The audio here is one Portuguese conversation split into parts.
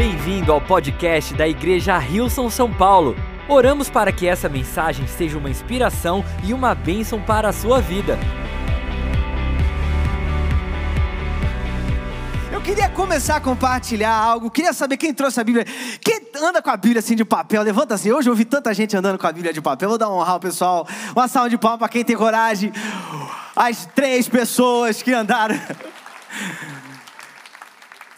Bem-vindo ao podcast da Igreja Rilson São Paulo. Oramos para que essa mensagem seja uma inspiração e uma bênção para a sua vida. Eu queria começar a compartilhar algo. Queria saber quem trouxe a Bíblia. Quem anda com a Bíblia assim de papel? Levanta assim. Hoje eu vi tanta gente andando com a Bíblia de papel. Vou dar uma honra ao pessoal. Uma salva de palmas para quem tem coragem. As três pessoas que andaram.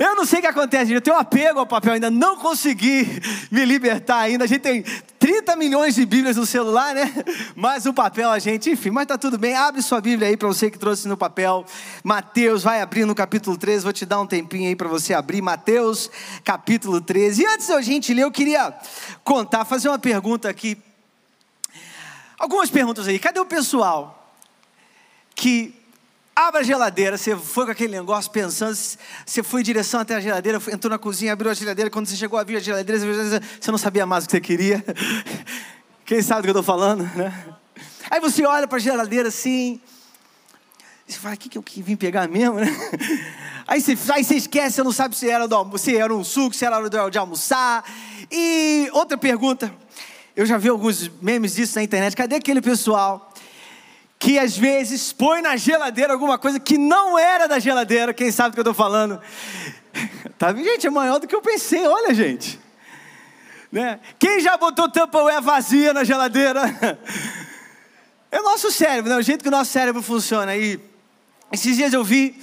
Eu não sei o que acontece, eu tenho apego ao papel, ainda não consegui me libertar ainda. A gente tem 30 milhões de Bíblias no celular, né? Mas o papel a gente, enfim, mas tá tudo bem. Abre sua Bíblia aí para você que trouxe no papel. Mateus, vai abrir no capítulo 13, vou te dar um tempinho aí para você abrir. Mateus, capítulo 13. E antes da gente ler, eu queria contar, fazer uma pergunta aqui. Algumas perguntas aí. Cadê o pessoal que Abra a geladeira, você foi com aquele negócio pensando, você foi em direção até a geladeira, entrou na cozinha, abriu a geladeira, quando você chegou a abrir a geladeira, você não sabia mais o que você queria. Quem sabe do que eu estou falando, né? Aí você olha para a geladeira assim, você fala, o que, que eu vim pegar mesmo, né? Aí você, aí você esquece, você não sabe se era, do, se era um suco, se era de almoçar. E outra pergunta, eu já vi alguns memes disso na internet, cadê aquele pessoal que às vezes põe na geladeira alguma coisa que não era da geladeira, quem sabe do que eu estou falando? Tá, gente, é maior do que eu pensei, olha, gente. Né? Quem já botou Tupperware vazia na geladeira? É o nosso cérebro, né? o jeito que o nosso cérebro funciona. E esses dias eu vi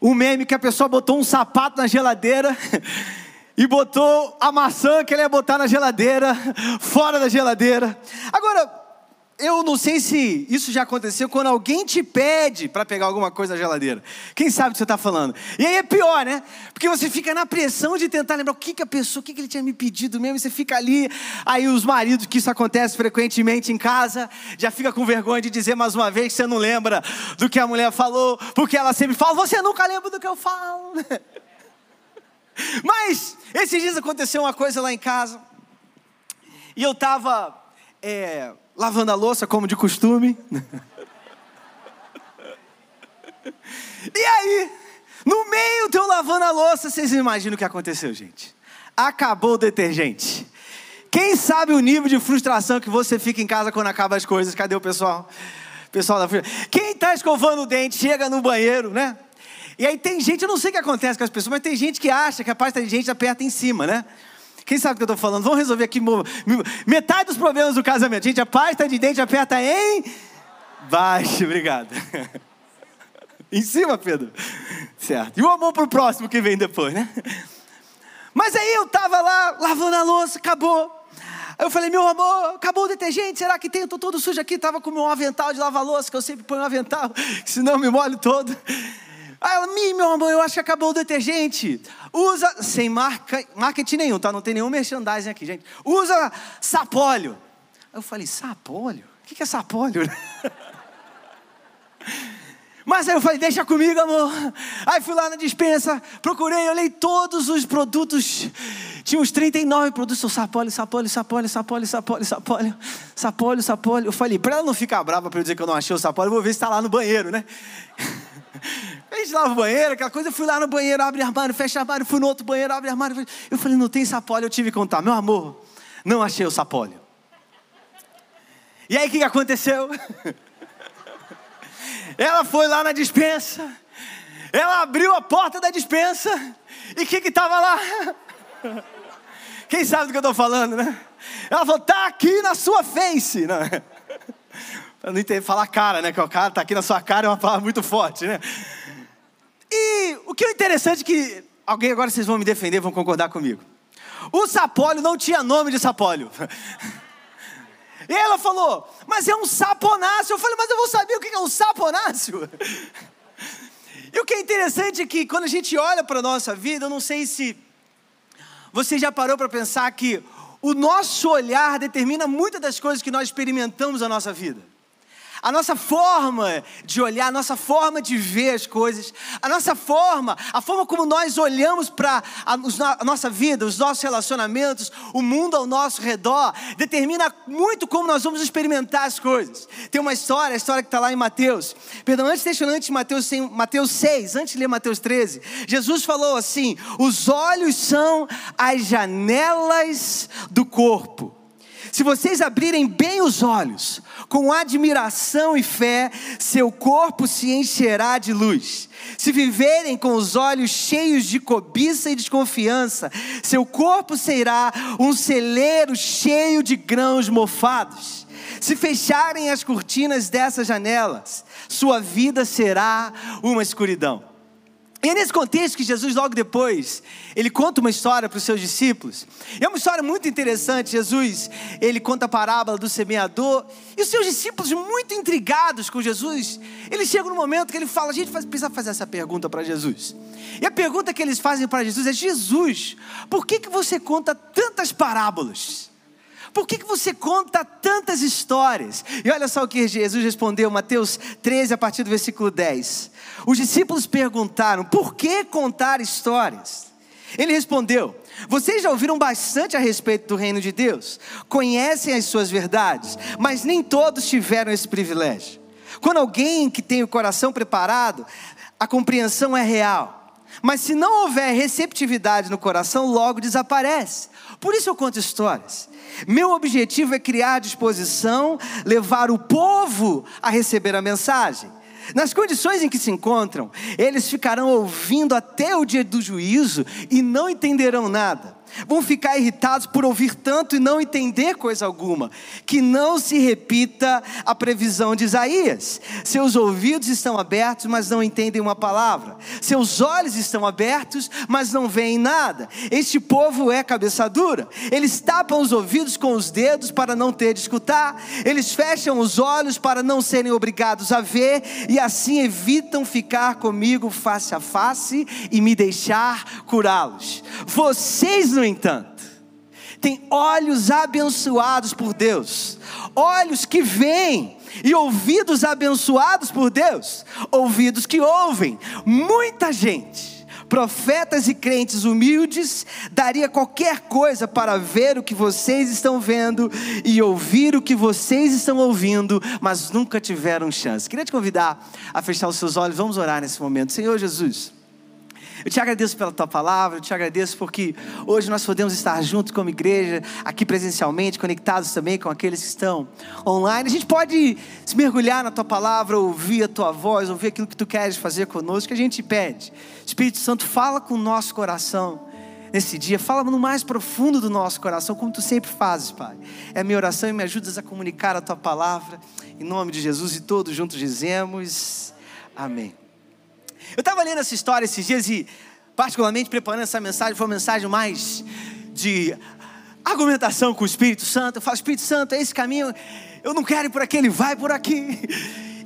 um meme que a pessoa botou um sapato na geladeira e botou a maçã que ele ia botar na geladeira, fora da geladeira. Agora, eu não sei se isso já aconteceu quando alguém te pede para pegar alguma coisa na geladeira. Quem sabe o que você está falando? E aí é pior, né? Porque você fica na pressão de tentar lembrar o que, que a pessoa, o que, que ele tinha me pedido mesmo. E você fica ali. Aí os maridos, que isso acontece frequentemente em casa, já fica com vergonha de dizer mais uma vez que você não lembra do que a mulher falou, porque ela sempre fala: Você nunca lembra do que eu falo. Mas esses dias aconteceu uma coisa lá em casa. E eu estava. É, lavando a louça como de costume. e aí, no meio eu lavando a louça, vocês imaginam o que aconteceu, gente? Acabou o detergente. Quem sabe o nível de frustração que você fica em casa quando acaba as coisas? Cadê o pessoal? Pessoal da Quem está escovando o dente, chega no banheiro, né? E aí tem gente, eu não sei o que acontece com as pessoas, mas tem gente que acha que a pasta de gente aperta em cima, né? Quem sabe o que eu estou falando? Vamos resolver aqui metade dos problemas do casamento. Gente, a pasta de dente aperta em baixo, obrigado. em cima, Pedro. Certo. E o amor pro próximo que vem depois, né? Mas aí eu estava lá lavando a louça, acabou. Aí eu falei, meu amor, acabou o detergente, será que tem? Eu todo sujo aqui, estava com o meu avental de lavar louça, que eu sempre ponho um avental, senão me molho todo. Aí ela, meu amor, eu acho que acabou o detergente. Usa, sem marca, marketing nenhum, tá? Não tem nenhum merchandising aqui, gente. Usa sapólio. Aí eu falei, sapólio? O que é sapólio? Mas aí eu falei, deixa comigo, amor. Aí fui lá na dispensa, procurei, olhei todos os produtos. Tinha uns 39 produtos, sapólio, sapólio, sapólio, sapólio, sapólio, sapólio, sapólio, sapólio. Eu falei, para ela não ficar brava para eu dizer que eu não achei o sapólio, eu vou ver se está lá no banheiro, né? A gente lava o banheiro, aquela coisa. Eu fui lá no banheiro, abre armário, fecha armário. Fui no outro banheiro, abre armário. Eu falei, não tem sapólio. Eu tive que contar, meu amor, não achei o sapólio. E aí o que aconteceu? Ela foi lá na dispensa. Ela abriu a porta da dispensa. E o que estava lá? Quem sabe do que eu estou falando, né? Ela falou, tá aqui na sua face. Não. Para não entender, falar cara, né? Que o cara tá aqui na sua cara é uma palavra muito forte, né? E o que é interessante é que alguém agora vocês vão me defender, vão concordar comigo. O sapólio não tinha nome de sapólio. E ela falou, mas é um saponáceo. Eu falei, mas eu vou saber o que é um saponáceo. E o que é interessante é que quando a gente olha para a nossa vida, eu não sei se você já parou para pensar que o nosso olhar determina muitas das coisas que nós experimentamos na nossa vida. A nossa forma de olhar, a nossa forma de ver as coisas, a nossa forma, a forma como nós olhamos para a, nossa vida, os nossos relacionamentos, o mundo ao nosso redor, determina muito como nós vamos experimentar as coisas. Tem uma história, a história que está lá em Mateus, perdão, antes deixa antes Mateus, Mateus 6, antes de ler Mateus 13, Jesus falou assim: os olhos são as janelas do corpo. Se vocês abrirem bem os olhos, com admiração e fé, seu corpo se encherá de luz. Se viverem com os olhos cheios de cobiça e desconfiança, seu corpo será um celeiro cheio de grãos mofados. Se fecharem as cortinas dessas janelas, sua vida será uma escuridão. E é nesse contexto que Jesus, logo depois, ele conta uma história para os seus discípulos. É uma história muito interessante. Jesus, ele conta a parábola do semeador. E os seus discípulos, muito intrigados com Jesus, eles chegam no momento que ele fala: a gente precisa fazer essa pergunta para Jesus. E a pergunta que eles fazem para Jesus é: Jesus, por que, que você conta tantas parábolas? Por que, que você conta tantas histórias? E olha só o que Jesus respondeu, Mateus 13, a partir do versículo 10. Os discípulos perguntaram: por que contar histórias? Ele respondeu: Vocês já ouviram bastante a respeito do reino de Deus, conhecem as suas verdades, mas nem todos tiveram esse privilégio. Quando alguém que tem o coração preparado, a compreensão é real. Mas se não houver receptividade no coração, logo desaparece. Por isso eu conto histórias. Meu objetivo é criar disposição, levar o povo a receber a mensagem. Nas condições em que se encontram, eles ficarão ouvindo até o dia do juízo e não entenderão nada vão ficar irritados por ouvir tanto e não entender coisa alguma. Que não se repita a previsão de Isaías. Seus ouvidos estão abertos, mas não entendem uma palavra. Seus olhos estão abertos, mas não veem nada. Este povo é cabeça dura. Eles tapam os ouvidos com os dedos para não ter de escutar. Eles fecham os olhos para não serem obrigados a ver e assim evitam ficar comigo face a face e me deixar curá-los. Vocês no entanto, têm olhos abençoados por Deus, olhos que veem, e ouvidos abençoados por Deus, ouvidos que ouvem. Muita gente, profetas e crentes humildes, daria qualquer coisa para ver o que vocês estão vendo e ouvir o que vocês estão ouvindo, mas nunca tiveram chance. Queria te convidar a fechar os seus olhos, vamos orar nesse momento. Senhor Jesus. Eu te agradeço pela tua palavra, eu te agradeço porque hoje nós podemos estar juntos como igreja, aqui presencialmente, conectados também com aqueles que estão online. A gente pode se mergulhar na tua palavra, ouvir a tua voz, ouvir aquilo que tu queres fazer conosco, que a gente pede. Espírito Santo, fala com o nosso coração nesse dia, fala no mais profundo do nosso coração, como tu sempre fazes, Pai. É a minha oração e me ajudas a comunicar a tua palavra. Em nome de Jesus e todos juntos dizemos: Amém. Eu estava lendo essa história esses dias e, particularmente, preparando essa mensagem, foi uma mensagem mais de argumentação com o Espírito Santo. Eu falo, Espírito Santo, é esse caminho, eu não quero ir por aqui, ele vai por aqui.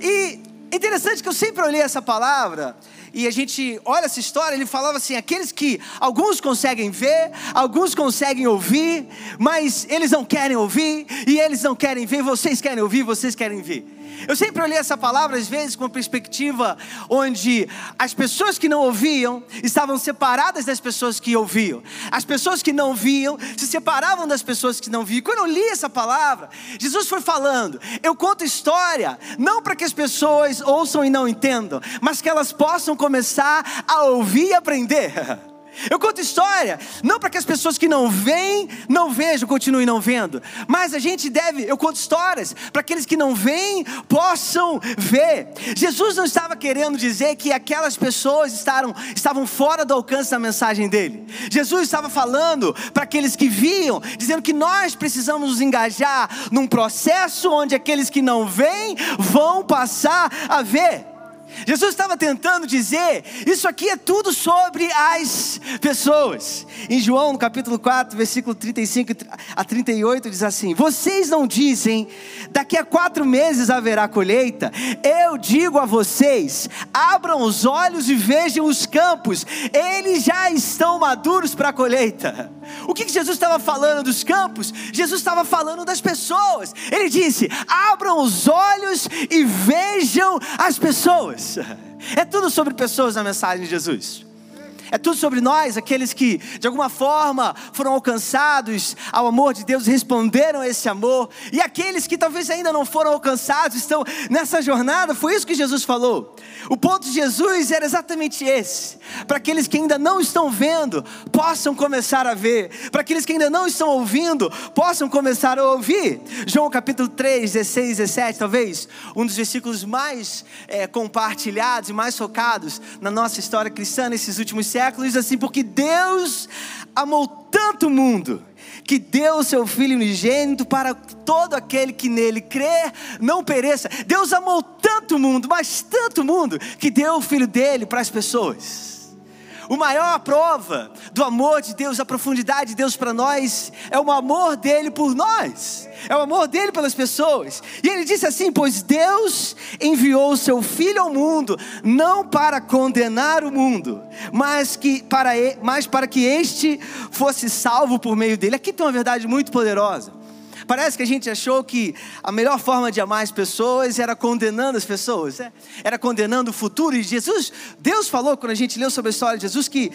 E interessante que eu sempre olhei essa palavra e a gente olha essa história, ele falava assim: aqueles que alguns conseguem ver, alguns conseguem ouvir, mas eles não querem ouvir, e eles não querem ver, vocês querem ouvir, vocês querem ver. Eu sempre olhei essa palavra, às vezes, com uma perspectiva onde as pessoas que não ouviam estavam separadas das pessoas que ouviam. As pessoas que não viam se separavam das pessoas que não viam. Quando eu li essa palavra, Jesus foi falando: eu conto história, não para que as pessoas ouçam e não entendam, mas que elas possam começar a ouvir e aprender. Eu conto história, não para que as pessoas que não veem, não vejam, continuem não vendo, mas a gente deve, eu conto histórias para aqueles que não veem, possam ver. Jesus não estava querendo dizer que aquelas pessoas estavam, estavam fora do alcance da mensagem dele. Jesus estava falando para aqueles que viam, dizendo que nós precisamos nos engajar num processo onde aqueles que não veem vão passar a ver. Jesus estava tentando dizer: isso aqui é tudo sobre as pessoas. Em João, no capítulo 4, versículo 35 a 38, diz assim: Vocês não dizem, daqui a quatro meses haverá colheita? Eu digo a vocês: abram os olhos e vejam os campos, eles já estão maduros para a colheita. O que, que Jesus estava falando dos campos? Jesus estava falando das pessoas. Ele disse: abram os olhos e vejam as pessoas. É tudo sobre pessoas na mensagem de Jesus. É tudo sobre nós, aqueles que de alguma forma foram alcançados ao amor de Deus, responderam a esse amor, e aqueles que talvez ainda não foram alcançados, estão nessa jornada, foi isso que Jesus falou. O ponto de Jesus era exatamente esse: para aqueles que ainda não estão vendo, possam começar a ver, para aqueles que ainda não estão ouvindo, possam começar a ouvir. João capítulo 3, 16, 17, talvez um dos versículos mais é, compartilhados e mais focados na nossa história cristã nesses últimos séculos século diz assim: Porque Deus amou tanto o mundo, que deu o seu Filho unigênito para todo aquele que nele crê, não pereça. Deus amou tanto o mundo, mas tanto o mundo, que deu o Filho dele para as pessoas. O maior prova do amor de Deus, a profundidade de Deus para nós, é o amor dele por nós, é o amor dele pelas pessoas. E ele disse assim: Pois Deus enviou o seu Filho ao mundo, não para condenar o mundo, mas, que para, mas para que este fosse salvo por meio dele. Aqui tem uma verdade muito poderosa. Parece que a gente achou que a melhor forma de amar as pessoas era condenando as pessoas, né? era condenando o futuro. E Jesus, Deus falou quando a gente leu sobre a história de Jesus que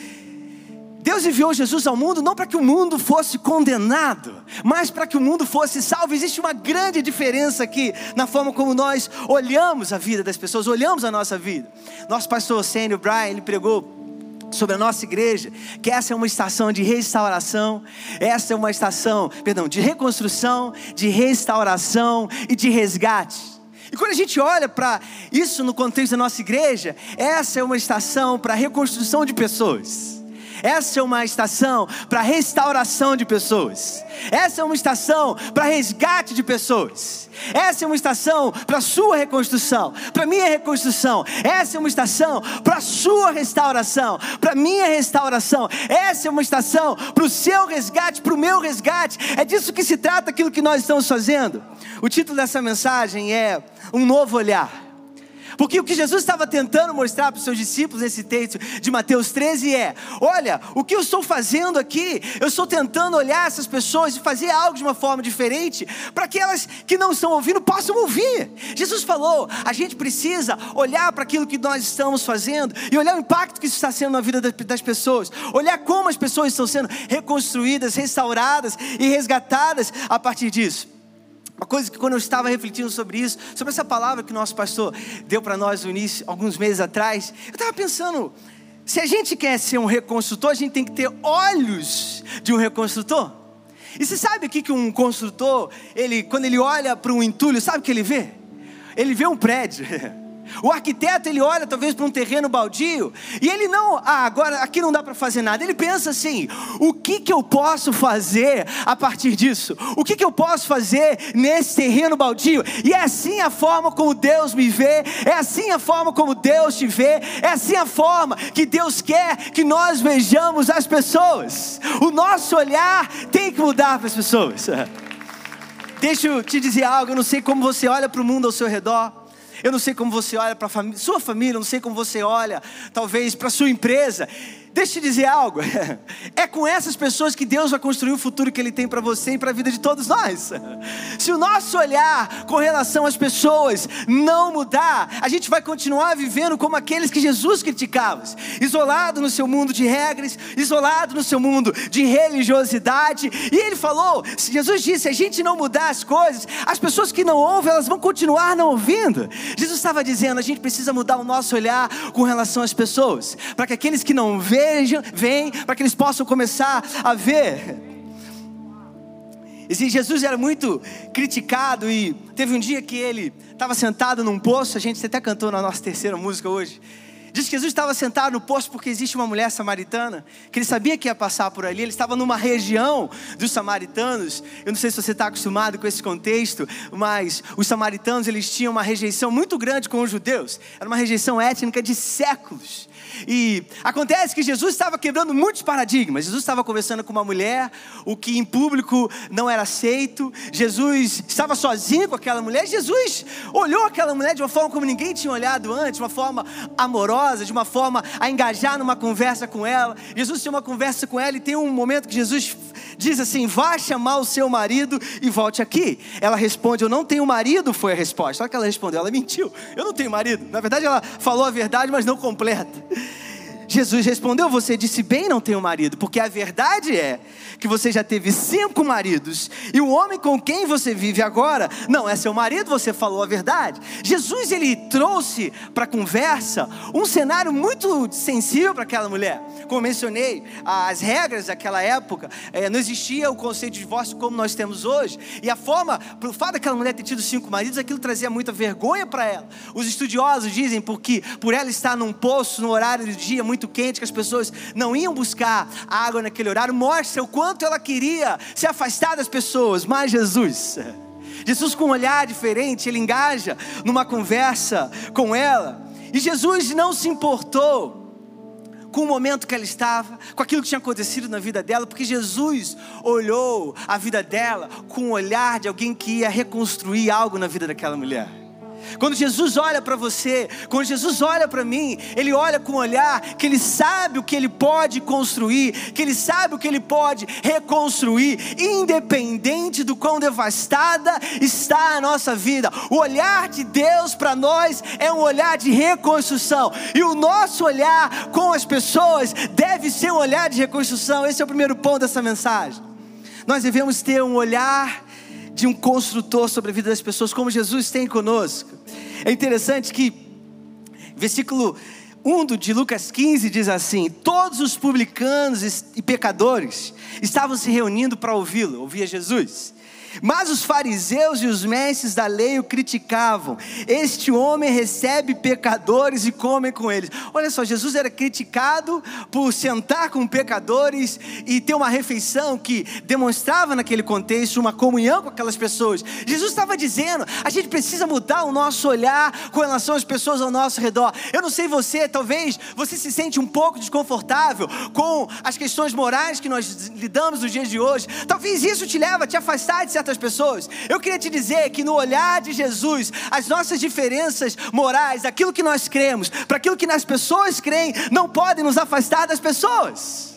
Deus enviou Jesus ao mundo não para que o mundo fosse condenado, mas para que o mundo fosse salvo. Existe uma grande diferença aqui na forma como nós olhamos a vida das pessoas, olhamos a nossa vida. Nosso pastor Sênio Brian, ele pregou sobre a nossa igreja, que essa é uma estação de restauração, essa é uma estação, perdão, de reconstrução, de restauração e de resgate. E quando a gente olha para isso no contexto da nossa igreja, essa é uma estação para reconstrução de pessoas. Essa é uma estação para restauração de pessoas. Essa é uma estação para resgate de pessoas. Essa é uma estação para sua reconstrução, para minha reconstrução. Essa é uma estação para sua restauração, para minha restauração. Essa é uma estação para o seu resgate, para o meu resgate. É disso que se trata aquilo que nós estamos fazendo. O título dessa mensagem é Um Novo Olhar. Porque o que Jesus estava tentando mostrar para os seus discípulos nesse texto de Mateus 13 é: olha, o que eu estou fazendo aqui, eu estou tentando olhar essas pessoas e fazer algo de uma forma diferente, para que elas que não estão ouvindo possam ouvir. Jesus falou: a gente precisa olhar para aquilo que nós estamos fazendo e olhar o impacto que isso está sendo na vida das pessoas, olhar como as pessoas estão sendo reconstruídas, restauradas e resgatadas a partir disso. Uma coisa que quando eu estava refletindo sobre isso, sobre essa palavra que o nosso pastor deu para nós no início, alguns meses atrás, eu estava pensando, se a gente quer ser um reconstrutor, a gente tem que ter olhos de um reconstrutor. E você sabe o que, um construtor, ele, quando ele olha para um entulho, sabe o que ele vê? Ele vê um prédio. O arquiteto ele olha talvez para um terreno baldio e ele não, ah, agora aqui não dá para fazer nada. Ele pensa assim: o que que eu posso fazer a partir disso? O que que eu posso fazer nesse terreno baldio? E é assim a forma como Deus me vê, é assim a forma como Deus te vê, é assim a forma que Deus quer que nós vejamos as pessoas. O nosso olhar tem que mudar para as pessoas. Deixa eu te dizer algo, eu não sei como você olha para o mundo ao seu redor. Eu não sei como você olha para sua família, eu não sei como você olha, talvez, para sua empresa. Deixa eu te dizer algo. É com essas pessoas que Deus vai construir o futuro que Ele tem para você e para a vida de todos nós. Se o nosso olhar com relação às pessoas não mudar, a gente vai continuar vivendo como aqueles que Jesus criticava, isolado no seu mundo de regras, isolado no seu mundo de religiosidade. E Ele falou: Jesus disse, se a gente não mudar as coisas, as pessoas que não ouvem, elas vão continuar não ouvindo. Jesus estava dizendo: a gente precisa mudar o nosso olhar com relação às pessoas, para que aqueles que não veem vejam, vem, para que eles possam começar a ver. E Jesus era muito criticado e teve um dia que ele estava sentado num poço, a gente até cantou na nossa terceira música hoje. Diz que Jesus estava sentado no posto porque existe uma mulher samaritana, que ele sabia que ia passar por ali, ele estava numa região dos samaritanos. Eu não sei se você está acostumado com esse contexto, mas os samaritanos eles tinham uma rejeição muito grande com os judeus, era uma rejeição étnica de séculos. E acontece que Jesus estava quebrando muitos paradigmas. Jesus estava conversando com uma mulher, o que em público não era aceito. Jesus estava sozinho com aquela mulher. Jesus olhou aquela mulher de uma forma como ninguém tinha olhado antes, uma forma amorosa, de uma forma a engajar numa conversa com ela. Jesus tinha uma conversa com ela e tem um momento que Jesus diz assim: Vá chamar o seu marido e volte aqui. Ela responde: Eu não tenho marido, foi a resposta. Olha que ela respondeu, ela mentiu. Eu não tenho marido. Na verdade, ela falou a verdade, mas não completa. Jesus respondeu: Você disse bem, não tenho marido, porque a verdade é que você já teve cinco maridos e o homem com quem você vive agora não é seu marido, você falou a verdade. Jesus ele trouxe para a conversa um cenário muito sensível para aquela mulher. Como mencionei, as regras daquela época é, não existia o conceito de divórcio como nós temos hoje e a forma, pelo fato daquela mulher ter tido cinco maridos, aquilo trazia muita vergonha para ela. Os estudiosos dizem porque por ela estar num poço no horário do dia muito quente que as pessoas não iam buscar água naquele horário, mostra o quanto ela queria se afastar das pessoas, mas Jesus, Jesus com um olhar diferente, ele engaja numa conversa com ela, e Jesus não se importou com o momento que ela estava, com aquilo que tinha acontecido na vida dela, porque Jesus olhou a vida dela com o olhar de alguém que ia reconstruir algo na vida daquela mulher. Quando Jesus olha para você, quando Jesus olha para mim, Ele olha com um olhar que Ele sabe o que Ele pode construir, que Ele sabe o que Ele pode reconstruir, independente do quão devastada está a nossa vida. O olhar de Deus para nós é um olhar de reconstrução, e o nosso olhar com as pessoas deve ser um olhar de reconstrução. Esse é o primeiro ponto dessa mensagem. Nós devemos ter um olhar de um construtor sobre a vida das pessoas, como Jesus tem conosco. É interessante que, versículo 1 de Lucas 15 diz assim: Todos os publicanos e pecadores estavam se reunindo para ouvi-lo, ouvia Jesus. Mas os fariseus e os mestres da lei o criticavam. Este homem recebe pecadores e come com eles. Olha só, Jesus era criticado por sentar com pecadores e ter uma refeição que demonstrava naquele contexto uma comunhão com aquelas pessoas. Jesus estava dizendo: a gente precisa mudar o nosso olhar com relação às pessoas ao nosso redor. Eu não sei você, talvez você se sente um pouco desconfortável com as questões morais que nós lidamos nos dias de hoje. Talvez isso te leve a te afastar de certas certas pessoas. Eu queria te dizer que no olhar de Jesus, as nossas diferenças morais, aquilo que nós cremos, para aquilo que as pessoas creem, não podem nos afastar das pessoas.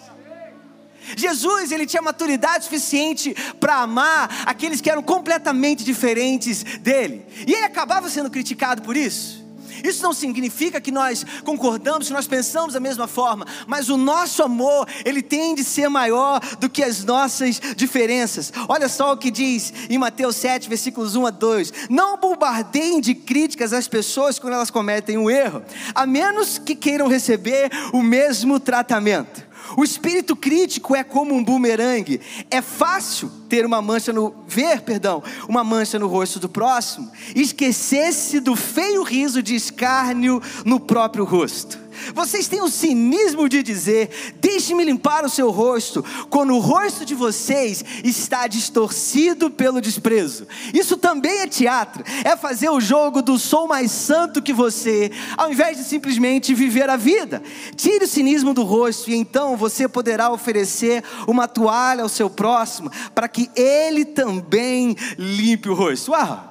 Jesus, ele tinha maturidade suficiente para amar aqueles que eram completamente diferentes dele. E ele acabava sendo criticado por isso. Isso não significa que nós concordamos, que nós pensamos da mesma forma, mas o nosso amor, ele tem de ser maior do que as nossas diferenças. Olha só o que diz em Mateus 7, versículos 1 a 2: Não bombardeiem de críticas as pessoas quando elas cometem um erro, a menos que queiram receber o mesmo tratamento. O espírito crítico é como um bumerangue. É fácil ter uma mancha no ver, perdão, uma mancha no rosto do próximo, esquecer-se do feio riso de escárnio no próprio rosto. Vocês têm o cinismo de dizer: Deixe-me limpar o seu rosto, quando o rosto de vocês está distorcido pelo desprezo. Isso também é teatro, é fazer o jogo do sou mais santo que você, ao invés de simplesmente viver a vida. Tire o cinismo do rosto e então você poderá oferecer uma toalha ao seu próximo, para que ele também limpe o rosto. Uau!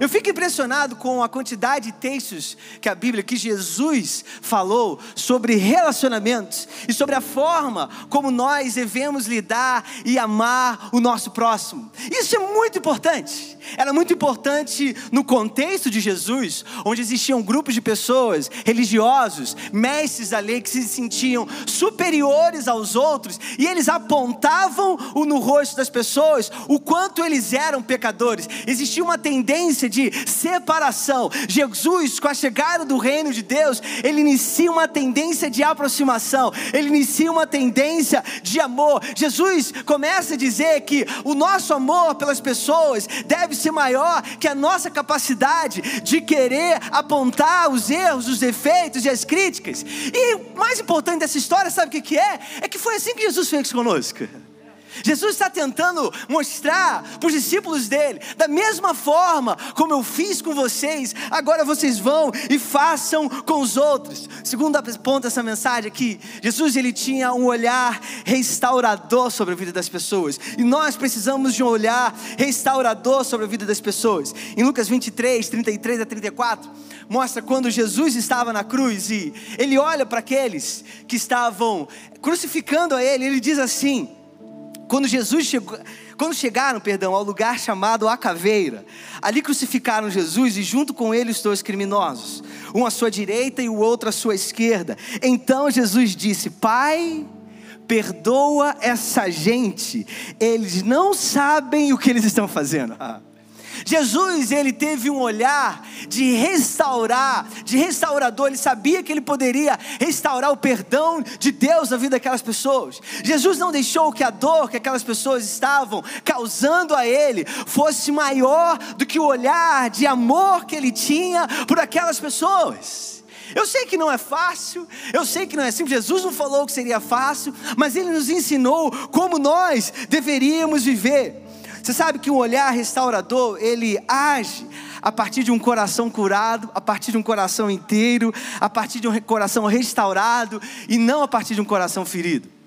Eu fico impressionado com a quantidade de textos que a Bíblia, que Jesus falou sobre relacionamentos e sobre a forma como nós devemos lidar e amar o nosso próximo. Isso é muito importante. Era muito importante no contexto de Jesus, onde existiam grupos de pessoas, religiosos, mestres da lei que se sentiam superiores aos outros e eles apontavam no rosto das pessoas o quanto eles eram pecadores. Existia uma tendência de separação. Jesus, com a chegada do reino de Deus, ele inicia uma tendência de aproximação, ele inicia uma tendência de amor. Jesus começa a dizer que o nosso amor pelas pessoas deve ser maior que a nossa capacidade de querer apontar os erros, os defeitos e as críticas. E o mais importante dessa história, sabe o que é? É que foi assim que Jesus fez conosco. Jesus está tentando mostrar para os discípulos dele, da mesma forma como eu fiz com vocês, agora vocês vão e façam com os outros. Segunda ponto dessa mensagem aqui, Jesus ele tinha um olhar restaurador sobre a vida das pessoas, e nós precisamos de um olhar restaurador sobre a vida das pessoas. Em Lucas 23, 33 a 34, mostra quando Jesus estava na cruz e ele olha para aqueles que estavam crucificando a ele, ele diz assim: quando Jesus chegou, quando chegaram, perdão, ao lugar chamado A Caveira, ali crucificaram Jesus e junto com ele os dois criminosos, um à sua direita e o outro à sua esquerda. Então Jesus disse: Pai, perdoa essa gente, eles não sabem o que eles estão fazendo. Jesus, ele teve um olhar de restaurar, de restaurador, ele sabia que ele poderia restaurar o perdão de Deus na vida daquelas pessoas. Jesus não deixou que a dor que aquelas pessoas estavam causando a ele fosse maior do que o olhar de amor que ele tinha por aquelas pessoas. Eu sei que não é fácil, eu sei que não é simples. Jesus não falou que seria fácil, mas ele nos ensinou como nós deveríamos viver. Você sabe que um olhar restaurador, ele age a partir de um coração curado, a partir de um coração inteiro, a partir de um coração restaurado e não a partir de um coração ferido.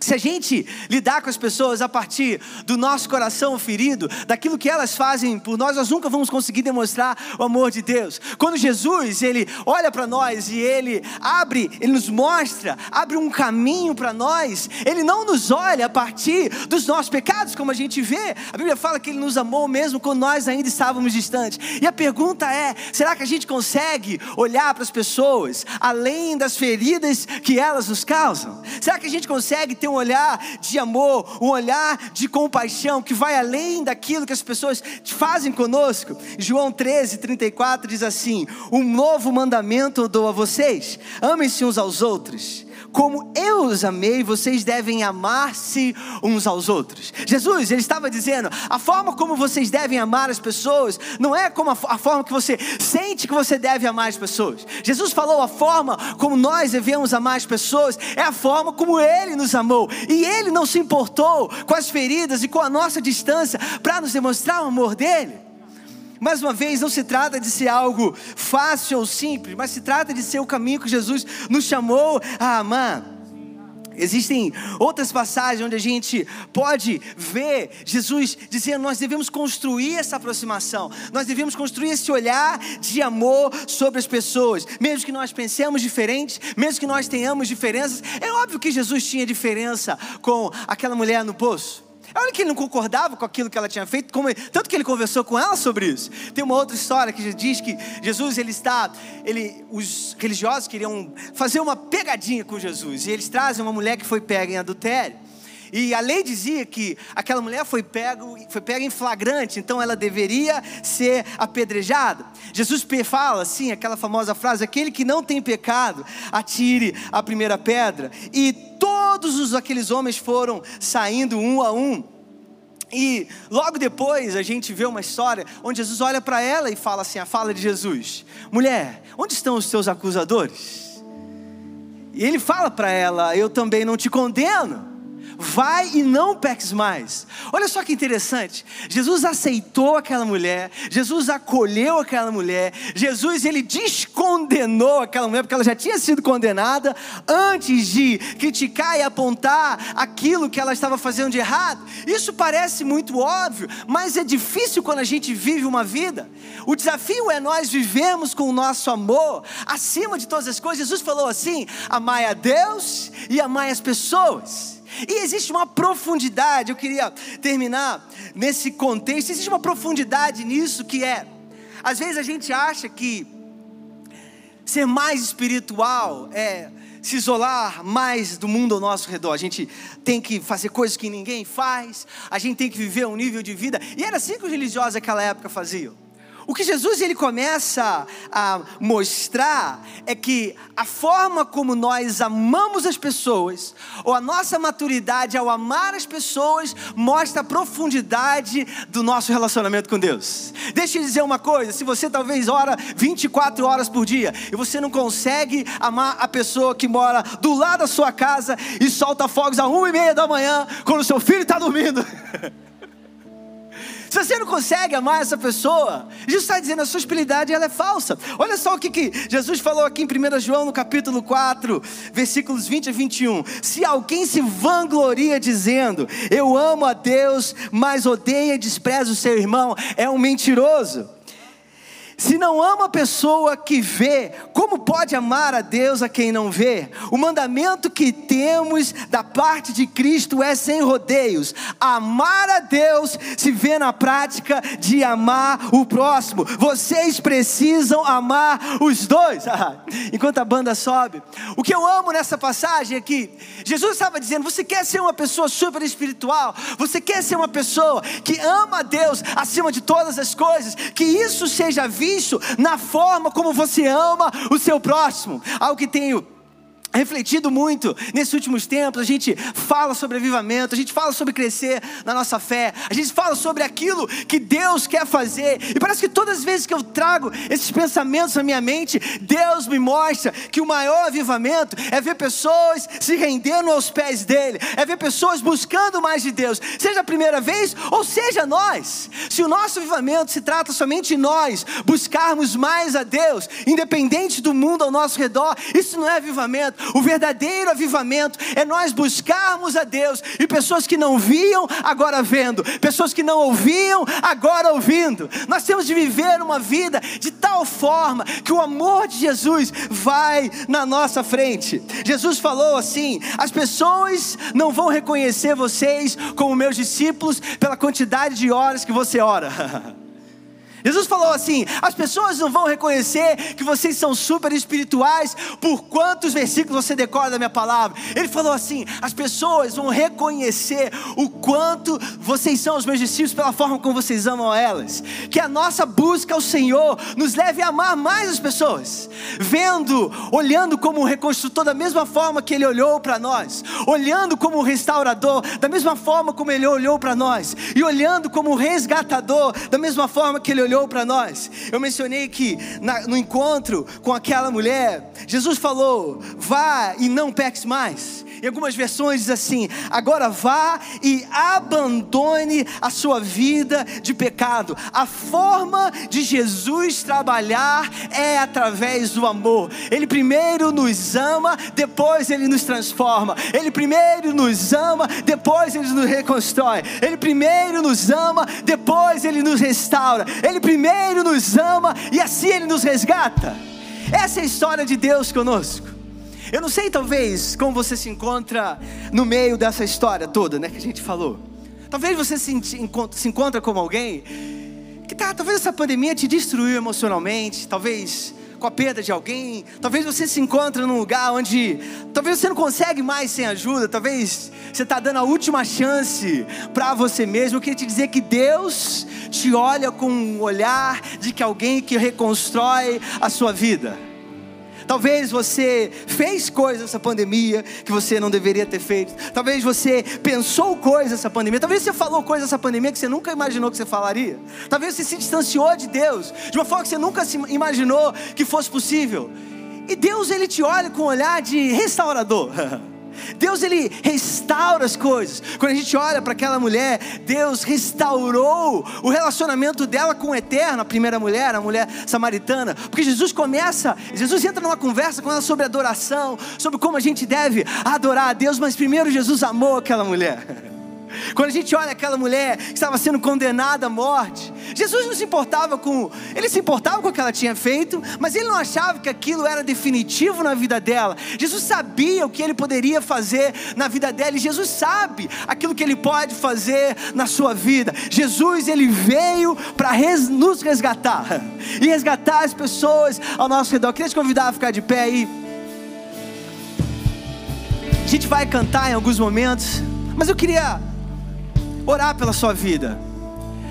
Se a gente lidar com as pessoas a partir do nosso coração ferido, daquilo que elas fazem por nós, nós nunca vamos conseguir demonstrar o amor de Deus. Quando Jesus, ele olha para nós e ele abre, ele nos mostra, abre um caminho para nós, ele não nos olha a partir dos nossos pecados, como a gente vê. A Bíblia fala que ele nos amou mesmo quando nós ainda estávamos distantes. E a pergunta é: será que a gente consegue olhar para as pessoas além das feridas que elas nos causam? Será que a gente consegue ter um olhar de amor, um olhar de compaixão que vai além daquilo que as pessoas fazem conosco. João 13, 34 diz assim: Um novo mandamento eu dou a vocês: amem-se uns aos outros como eu os amei, vocês devem amar-se uns aos outros. Jesus, ele estava dizendo: a forma como vocês devem amar as pessoas não é como a, a forma que você sente que você deve amar as pessoas. Jesus falou: a forma como nós devemos amar as pessoas é a forma como ele nos amou. E ele não se importou com as feridas e com a nossa distância para nos demonstrar o amor dele. Mais uma vez, não se trata de ser algo fácil ou simples, mas se trata de ser o caminho que Jesus nos chamou a amar. Existem outras passagens onde a gente pode ver Jesus dizendo: nós devemos construir essa aproximação, nós devemos construir esse olhar de amor sobre as pessoas, mesmo que nós pensemos diferentes, mesmo que nós tenhamos diferenças. É óbvio que Jesus tinha diferença com aquela mulher no poço. Olha que ele não concordava com aquilo que ela tinha feito, como, tanto que ele conversou com ela sobre isso. Tem uma outra história que diz que Jesus ele está, ele, os religiosos queriam fazer uma pegadinha com Jesus e eles trazem uma mulher que foi pega em adultério. E a lei dizia que aquela mulher foi pega, foi pega em flagrante, então ela deveria ser apedrejada. Jesus fala assim, aquela famosa frase: aquele que não tem pecado, atire a primeira pedra. E todos os, aqueles homens foram saindo um a um. E logo depois a gente vê uma história onde Jesus olha para ela e fala assim: a fala de Jesus: mulher, onde estão os teus acusadores? E ele fala para ela: eu também não te condeno vai e não peques mais. Olha só que interessante. Jesus aceitou aquela mulher, Jesus acolheu aquela mulher, Jesus ele descondenou aquela mulher porque ela já tinha sido condenada antes de criticar e apontar aquilo que ela estava fazendo de errado. Isso parece muito óbvio, mas é difícil quando a gente vive uma vida. O desafio é nós vivemos com o nosso amor acima de todas as coisas. Jesus falou assim: amai a Deus e amai as pessoas. E existe uma profundidade, eu queria terminar nesse contexto, existe uma profundidade nisso que é, às vezes a gente acha que ser mais espiritual é se isolar mais do mundo ao nosso redor. A gente tem que fazer coisas que ninguém faz, a gente tem que viver um nível de vida. E era assim que os religiosos daquela época faziam. O que Jesus ele começa a mostrar é que a forma como nós amamos as pessoas, ou a nossa maturidade ao amar as pessoas, mostra a profundidade do nosso relacionamento com Deus. Deixa eu dizer uma coisa: se você talvez ora 24 horas por dia e você não consegue amar a pessoa que mora do lado da sua casa e solta fogos a uma e meia da manhã, quando seu filho está dormindo. Se você não consegue amar essa pessoa, Jesus está dizendo a sua espiritualidade ela é falsa. Olha só o que, que Jesus falou aqui em 1 João no capítulo 4, versículos 20 a 21. Se alguém se vangloria dizendo, eu amo a Deus, mas odeia e despreza o seu irmão, é um mentiroso. Se não ama a pessoa que vê, como pode amar a Deus a quem não vê? O mandamento que temos da parte de Cristo é sem rodeios: amar a Deus se vê na prática de amar o próximo. Vocês precisam amar os dois. Enquanto a banda sobe, o que eu amo nessa passagem é que Jesus estava dizendo: você quer ser uma pessoa super espiritual? Você quer ser uma pessoa que ama a Deus acima de todas as coisas? Que isso seja visto isso na forma como você ama o seu próximo. Algo que tenho refletido muito nesses últimos tempos, a gente fala sobre avivamento, a gente fala sobre crescer na nossa fé, a gente fala sobre aquilo que Deus quer fazer, e parece que todas as vezes que eu trago esses pensamentos na minha mente, Deus me mostra que o maior avivamento é ver pessoas se rendendo aos pés dele, é ver pessoas buscando mais de Deus, seja a primeira vez ou seja nós. Se o nosso avivamento se trata somente de nós buscarmos mais a Deus, independente do mundo ao nosso redor, isso não é avivamento o verdadeiro avivamento é nós buscarmos a Deus e pessoas que não viam, agora vendo, pessoas que não ouviam, agora ouvindo. Nós temos de viver uma vida de tal forma que o amor de Jesus vai na nossa frente. Jesus falou assim: as pessoas não vão reconhecer vocês como meus discípulos pela quantidade de horas que você ora. Jesus falou assim: as pessoas não vão reconhecer que vocês são super espirituais por quantos versículos você decora da minha palavra. Ele falou assim: as pessoas vão reconhecer o quanto vocês são os meus discípulos pela forma como vocês amam elas. Que a nossa busca ao Senhor nos leve a amar mais as pessoas, vendo, olhando como um reconstrutor da mesma forma que Ele olhou para nós, olhando como um restaurador da mesma forma como Ele olhou para nós, e olhando como um resgatador da mesma forma que Ele olhou olhou para nós. Eu mencionei que na, no encontro com aquela mulher, Jesus falou: vá e não peques mais. Em algumas versões diz assim: agora vá e abandone a sua vida de pecado. A forma de Jesus trabalhar é através do amor. Ele primeiro nos ama, depois ele nos transforma. Ele primeiro nos ama, depois ele nos reconstrói. Ele primeiro nos ama, depois ele nos restaura. Ele primeiro nos ama e assim ele nos resgata. Essa é a história de Deus conosco. Eu não sei, talvez, como você se encontra no meio dessa história toda, né, que a gente falou. Talvez você se, encontra, se encontra como alguém que tá, talvez essa pandemia te destruiu emocionalmente, talvez com a perda de alguém, talvez você se encontra num lugar onde talvez você não consegue mais sem ajuda, talvez você está dando a última chance para você mesmo. Eu queria te dizer que Deus te olha com um olhar de que alguém que reconstrói a sua vida. Talvez você fez coisas nessa pandemia que você não deveria ter feito. Talvez você pensou coisas nessa pandemia. Talvez você falou coisas nessa pandemia que você nunca imaginou que você falaria. Talvez você se distanciou de Deus de uma forma que você nunca imaginou que fosse possível. E Deus ele te olha com um olhar de restaurador. Deus ele restaura as coisas. Quando a gente olha para aquela mulher, Deus restaurou o relacionamento dela com o eterno, a primeira mulher, a mulher samaritana, porque Jesus começa, Jesus entra numa conversa com ela sobre adoração, sobre como a gente deve adorar a Deus, mas primeiro Jesus amou aquela mulher. Quando a gente olha aquela mulher que estava sendo condenada à morte, Jesus não se importava com, ele se importava com o que ela tinha feito, mas ele não achava que aquilo era definitivo na vida dela. Jesus sabia o que ele poderia fazer na vida dela e Jesus sabe aquilo que ele pode fazer na sua vida. Jesus ele veio para res, nos resgatar e resgatar as pessoas ao nosso redor. Eu queria te convidar a ficar de pé aí. A gente vai cantar em alguns momentos, mas eu queria orar pela sua vida.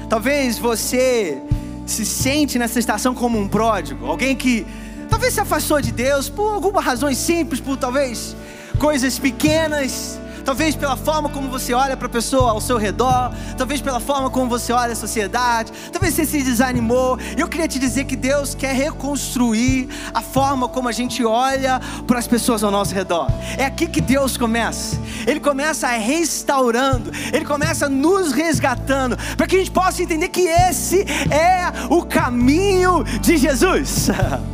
Talvez você se sente nessa estação como um pródigo, alguém que talvez se afastou de Deus por algumas razões simples, por talvez coisas pequenas, talvez pela forma como você olha para a pessoa ao seu redor, talvez pela forma como você olha a sociedade, talvez você se desanimou. Eu queria te dizer que Deus quer reconstruir a forma como a gente olha para as pessoas ao nosso redor. É aqui que Deus começa. Ele começa restaurando, ele começa nos resgatando, para que a gente possa entender que esse é o caminho de Jesus.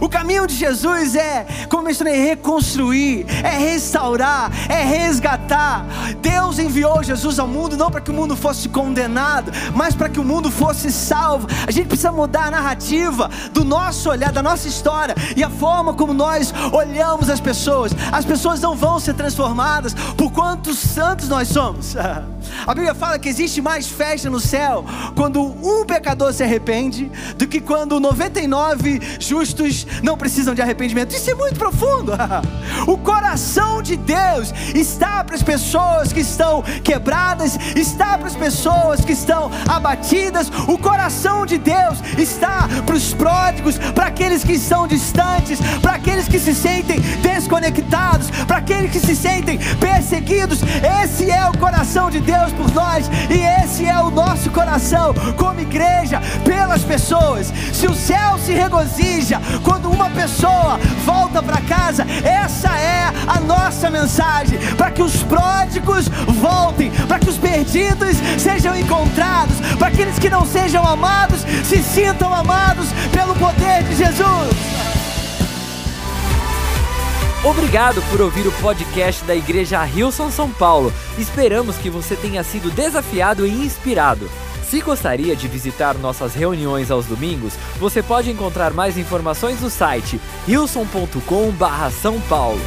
O caminho de Jesus é, como mencionei, reconstruir, é restaurar, é resgatar. Deus enviou Jesus ao mundo não para que o mundo fosse condenado, mas para que o mundo fosse salvo. A gente precisa mudar a narrativa do nosso olhar, da nossa história e a forma como nós olhamos as pessoas. As pessoas não vão ser transformadas por quantos santos nós somos. A Bíblia fala que existe mais festa no céu quando um pecador se arrepende do que quando 99 justos não precisam de arrependimento. Isso é muito profundo. O coração de Deus está para as pessoas que estão quebradas, está para as pessoas que estão abatidas. O coração de Deus está para os pródigos, para aqueles que estão distantes, para aqueles que se sentem desconectados, para aqueles que se sentem perseguidos. Esse é o coração de Deus por nós e esse é o nosso coração como igreja pelas pessoas. Se o céu se regozija quando uma pessoa volta para casa, essa é a nossa mensagem, para que os pródigos voltem, para que os perdidos sejam encontrados, para aqueles que não sejam amados se sintam amados pelo poder de Jesus. Obrigado por ouvir o podcast da Igreja Rilson São Paulo. Esperamos que você tenha sido desafiado e inspirado. Se gostaria de visitar nossas reuniões aos domingos, você pode encontrar mais informações no site wilson.com/são paulo.